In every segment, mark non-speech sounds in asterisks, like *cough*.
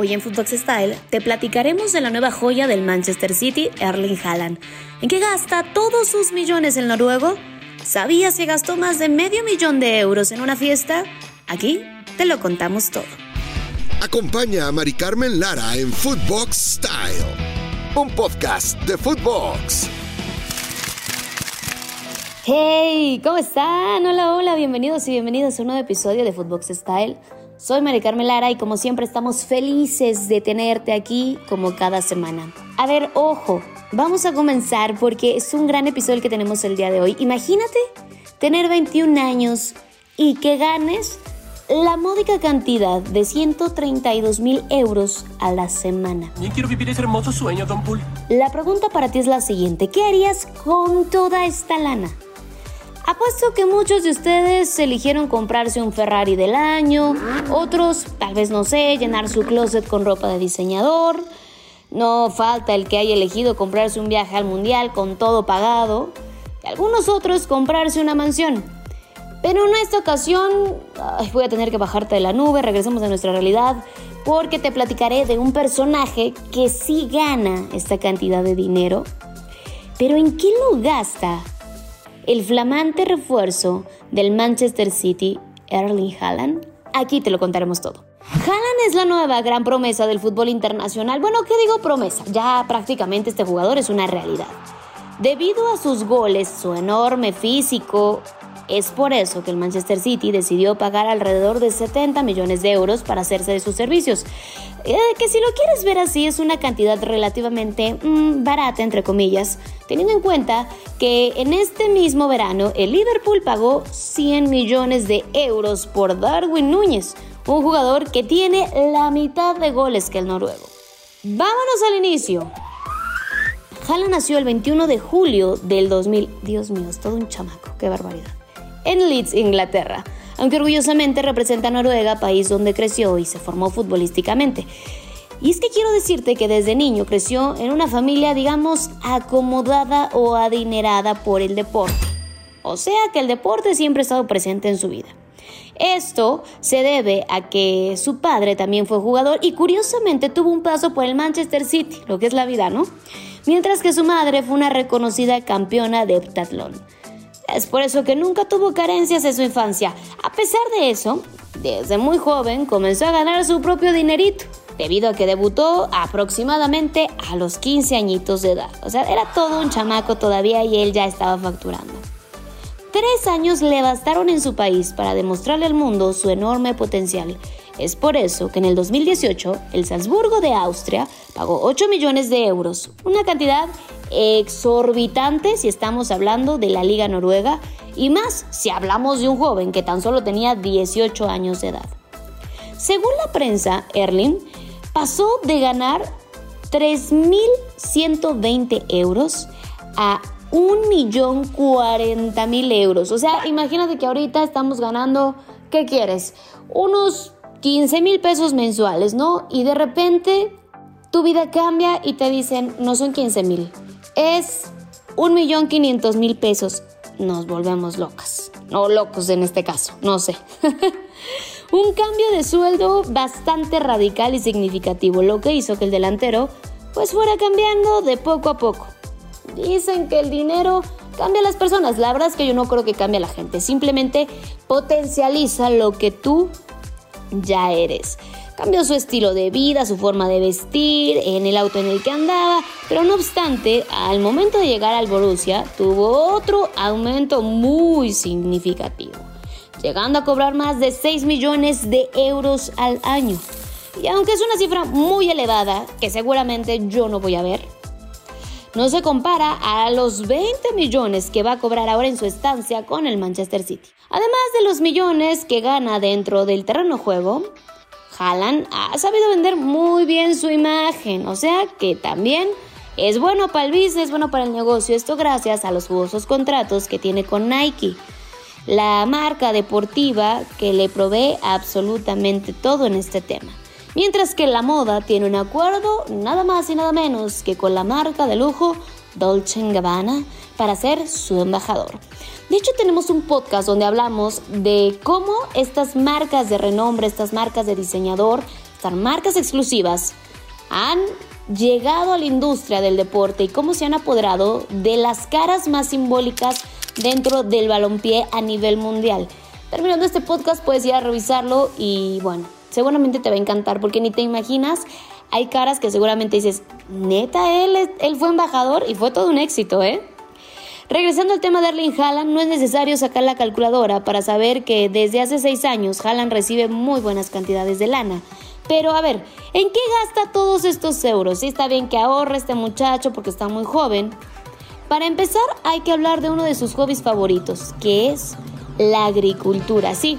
Hoy en Footbox Style te platicaremos de la nueva joya del Manchester City, Erling Haaland. ¿En qué gasta todos sus millones el noruego? ¿Sabías que gastó más de medio millón de euros en una fiesta? Aquí te lo contamos todo. Acompaña a Mari Carmen Lara en Footbox Style, un podcast de Footbox. Hey, ¿cómo están? Hola, hola, bienvenidos y bienvenidas a un nuevo episodio de Footbox Style. Soy Mari Carmen Lara y como siempre estamos felices de tenerte aquí como cada semana. A ver, ojo, vamos a comenzar porque es un gran episodio que tenemos el día de hoy. Imagínate tener 21 años y que ganes la módica cantidad de 132 mil euros a la semana. Yo quiero vivir ese hermoso sueño, Don Pool. La pregunta para ti es la siguiente. ¿Qué harías con toda esta lana? Apuesto que muchos de ustedes eligieron comprarse un Ferrari del año, otros, tal vez no sé, llenar su closet con ropa de diseñador. No falta el que haya elegido comprarse un viaje al mundial con todo pagado. Y algunos otros comprarse una mansión. Pero en esta ocasión voy a tener que bajarte de la nube, regresemos a nuestra realidad, porque te platicaré de un personaje que sí gana esta cantidad de dinero. Pero ¿en qué lo gasta? El flamante refuerzo del Manchester City, Erling Haaland? Aquí te lo contaremos todo. Haaland es la nueva gran promesa del fútbol internacional. Bueno, ¿qué digo promesa? Ya prácticamente este jugador es una realidad. Debido a sus goles, su enorme físico, es por eso que el Manchester City decidió pagar alrededor de 70 millones de euros para hacerse de sus servicios. Eh, que si lo quieres ver así es una cantidad relativamente mm, barata, entre comillas, teniendo en cuenta que en este mismo verano el Liverpool pagó 100 millones de euros por Darwin Núñez, un jugador que tiene la mitad de goles que el noruego. Vámonos al inicio. Haaland nació el 21 de julio del 2000. Dios mío, es todo un chamaco, qué barbaridad en Leeds, Inglaterra, aunque orgullosamente representa a Noruega, país donde creció y se formó futbolísticamente. Y es que quiero decirte que desde niño creció en una familia, digamos, acomodada o adinerada por el deporte. O sea que el deporte siempre ha estado presente en su vida. Esto se debe a que su padre también fue jugador y curiosamente tuvo un paso por el Manchester City, lo que es la vida, ¿no? Mientras que su madre fue una reconocida campeona de heptatlón. Es por eso que nunca tuvo carencias en su infancia. A pesar de eso, desde muy joven comenzó a ganar su propio dinerito, debido a que debutó aproximadamente a los 15 añitos de edad. O sea, era todo un chamaco todavía y él ya estaba facturando. Tres años le bastaron en su país para demostrarle al mundo su enorme potencial. Es por eso que en el 2018 el Salzburgo de Austria pagó 8 millones de euros, una cantidad exorbitante si estamos hablando de la Liga Noruega y más si hablamos de un joven que tan solo tenía 18 años de edad. Según la prensa, Erling pasó de ganar 3.120 euros a 1.040.000 euros. O sea, imagínate que ahorita estamos ganando, ¿qué quieres? Unos 15 mil pesos mensuales, ¿no? Y de repente tu vida cambia y te dicen, no son 15 mil, es un millón quinientos mil pesos. Nos volvemos locas. No locos en este caso, no sé. *laughs* un cambio de sueldo bastante radical y significativo, lo que hizo que el delantero pues fuera cambiando de poco a poco. Dicen que el dinero cambia a las personas. La verdad es que yo no creo que cambie a la gente. Simplemente potencializa lo que tú ya eres. Cambió su estilo de vida, su forma de vestir, en el auto en el que andaba, pero no obstante, al momento de llegar al Borussia, tuvo otro aumento muy significativo, llegando a cobrar más de 6 millones de euros al año. Y aunque es una cifra muy elevada, que seguramente yo no voy a ver, no se compara a los 20 millones que va a cobrar ahora en su estancia con el Manchester City. Además de los millones que gana dentro del terreno juego, Haaland ha sabido vender muy bien su imagen, o sea que también es bueno para el business, es bueno para el negocio, esto gracias a los jugosos contratos que tiene con Nike, la marca deportiva que le provee absolutamente todo en este tema. Mientras que la moda tiene un acuerdo nada más y nada menos que con la marca de lujo Dolce Gabbana para ser su embajador. De hecho, tenemos un podcast donde hablamos de cómo estas marcas de renombre, estas marcas de diseñador, estas marcas exclusivas han llegado a la industria del deporte y cómo se han apoderado de las caras más simbólicas dentro del balompié a nivel mundial. Terminando este podcast puedes ir a revisarlo y bueno, seguramente te va a encantar porque ni te imaginas, hay caras que seguramente dices, neta, él, él fue embajador y fue todo un éxito, ¿eh? Regresando al tema de Erling Haaland, no es necesario sacar la calculadora para saber que desde hace seis años Haaland recibe muy buenas cantidades de lana. Pero a ver, ¿en qué gasta todos estos euros? Sí está bien que ahorre este muchacho porque está muy joven. Para empezar, hay que hablar de uno de sus hobbies favoritos, que es la agricultura. Sí,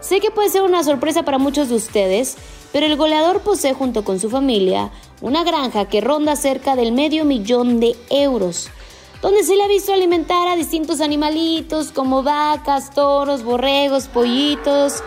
sé que puede ser una sorpresa para muchos de ustedes, pero el goleador posee junto con su familia una granja que ronda cerca del medio millón de euros donde se le ha visto alimentar a distintos animalitos como vacas, toros, borregos, pollitos.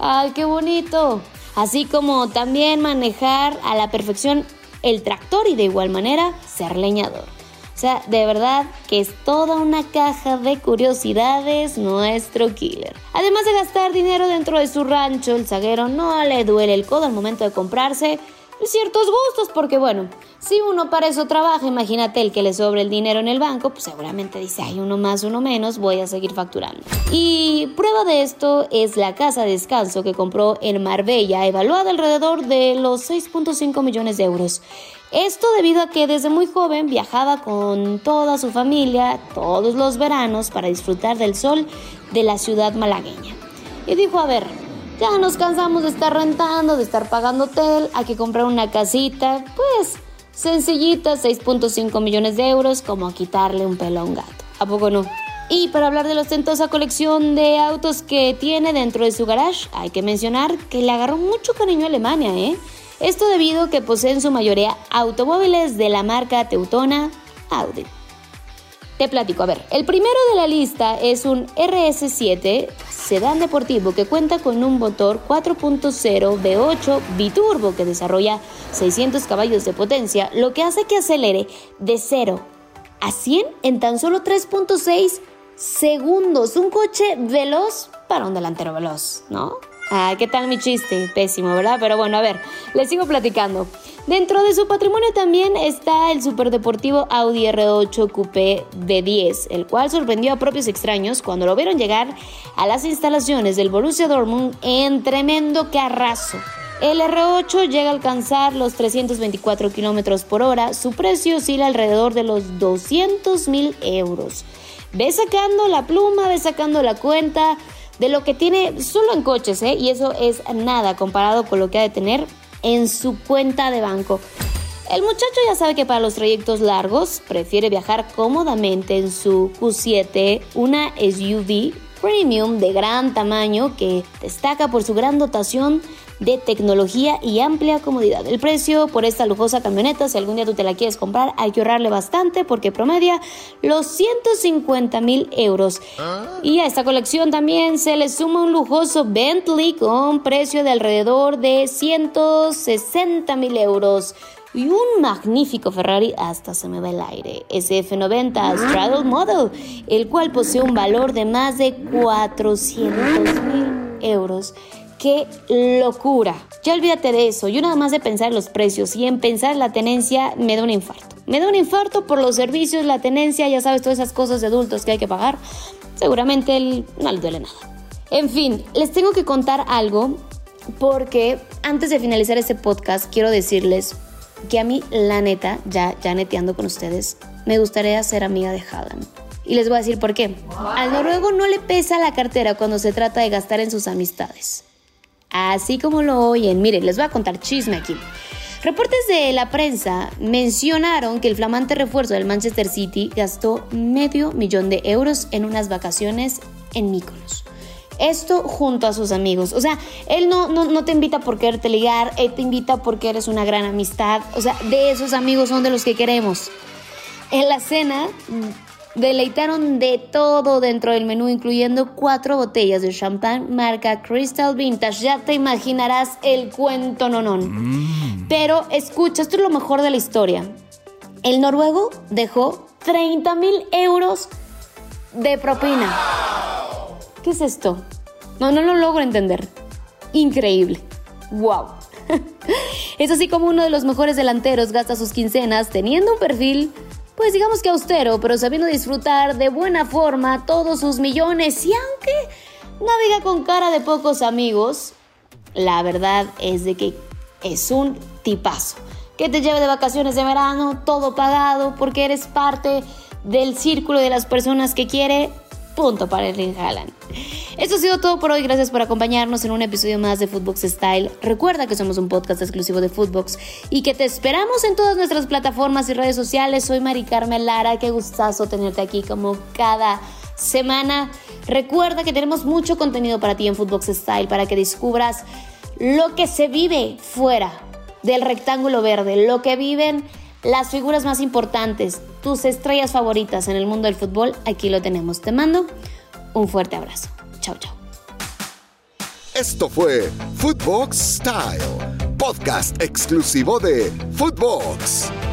¡Ay, qué bonito! Así como también manejar a la perfección el tractor y de igual manera ser leñador. De verdad que es toda una caja de curiosidades nuestro killer. Además de gastar dinero dentro de su rancho, el zaguero no le duele el codo al momento de comprarse ciertos gustos, porque bueno, si uno para eso trabaja, imagínate el que le sobre el dinero en el banco, pues seguramente dice, hay uno más, uno menos, voy a seguir facturando. Y prueba de esto es la casa de descanso que compró en Marbella, evaluada alrededor de los 6.5 millones de euros. Esto debido a que desde muy joven viajaba con toda su familia todos los veranos para disfrutar del sol de la ciudad malagueña. Y dijo, a ver, ya nos cansamos de estar rentando, de estar pagando hotel, hay que comprar una casita, pues sencillita, 6.5 millones de euros, como quitarle un pelo a un gato. ¿A poco no? Y para hablar de la ostentosa colección de autos que tiene dentro de su garage, hay que mencionar que le agarró mucho cariño a Alemania, ¿eh? Esto debido a que poseen su mayoría automóviles de la marca teutona Audi. Te platico, a ver, el primero de la lista es un RS7 sedán deportivo que cuenta con un motor 4.0 V8 biturbo que desarrolla 600 caballos de potencia, lo que hace que acelere de 0 a 100 en tan solo 3.6 segundos. Un coche veloz para un delantero veloz, ¿no? Ah, ¿qué tal mi chiste? Pésimo, ¿verdad? Pero bueno, a ver, les sigo platicando. Dentro de su patrimonio también está el superdeportivo Audi R8 Coupé B10, el cual sorprendió a propios extraños cuando lo vieron llegar a las instalaciones del Borussia Dortmund en tremendo carrazo. El R8 llega a alcanzar los 324 kilómetros por hora, su precio oscila alrededor de los 200 mil euros. Ve sacando la pluma, ve sacando la cuenta de lo que tiene solo en coches, ¿eh? y eso es nada comparado con lo que ha de tener en su cuenta de banco. El muchacho ya sabe que para los trayectos largos prefiere viajar cómodamente en su Q7, una SUV premium de gran tamaño que destaca por su gran dotación de tecnología y amplia comodidad. El precio por esta lujosa camioneta, si algún día tú te la quieres comprar, hay que ahorrarle bastante porque promedia los 150 mil euros. Y a esta colección también se le suma un lujoso Bentley con precio de alrededor de 160 mil euros y un magnífico Ferrari hasta se me va el aire, SF90 Straddle Model, el cual posee un valor de más de 400 mil euros. ¡Qué locura! Ya olvídate de eso, yo nada más de pensar en los precios y en pensar en la tenencia me da un infarto. Me da un infarto por los servicios, la tenencia, ya sabes, todas esas cosas de adultos que hay que pagar. Seguramente él no le duele nada. En fin, les tengo que contar algo porque antes de finalizar este podcast quiero decirles que a mí, la neta, ya, ya neteando con ustedes, me gustaría ser amiga de Haaland. Y les voy a decir por qué. Al noruego no le pesa la cartera cuando se trata de gastar en sus amistades. Así como lo oyen, miren, les voy a contar chisme aquí. Reportes de la prensa mencionaron que el flamante refuerzo del Manchester City gastó medio millón de euros en unas vacaciones en Mykonos. Esto junto a sus amigos. O sea, él no, no, te invita por quererte ligar, él te invita porque eres una gran amistad. O sea, de esos amigos son de los que queremos. En la cena deleitaron de todo dentro del menú, incluyendo cuatro botellas de champán marca Crystal Vintage. Ya te imaginarás el cuento nonón. Mm. Pero escucha, esto es lo mejor de la historia. El noruego dejó 30 mil euros de propina. ¿Qué es esto? No, no lo logro entender. Increíble. ¡Wow! *laughs* es así como uno de los mejores delanteros gasta sus quincenas teniendo un perfil, pues digamos que austero, pero sabiendo disfrutar de buena forma todos sus millones y aunque navega con cara de pocos amigos, la verdad es de que es un tipazo. Que te lleve de vacaciones de verano, todo pagado, porque eres parte del círculo de las personas que quiere. Punto para Erling Haaland. Esto ha sido todo por hoy. Gracias por acompañarnos en un episodio más de Footbox Style. Recuerda que somos un podcast exclusivo de Footbox y que te esperamos en todas nuestras plataformas y redes sociales. Soy Mari Carmen Lara. Qué gustazo tenerte aquí como cada semana. Recuerda que tenemos mucho contenido para ti en Footbox Style para que descubras lo que se vive fuera del rectángulo verde, lo que viven las figuras más importantes, tus estrellas favoritas en el mundo del fútbol, aquí lo tenemos. Te mando un fuerte abrazo. Chao, chao. Esto fue Footbox Style, podcast exclusivo de Footbox.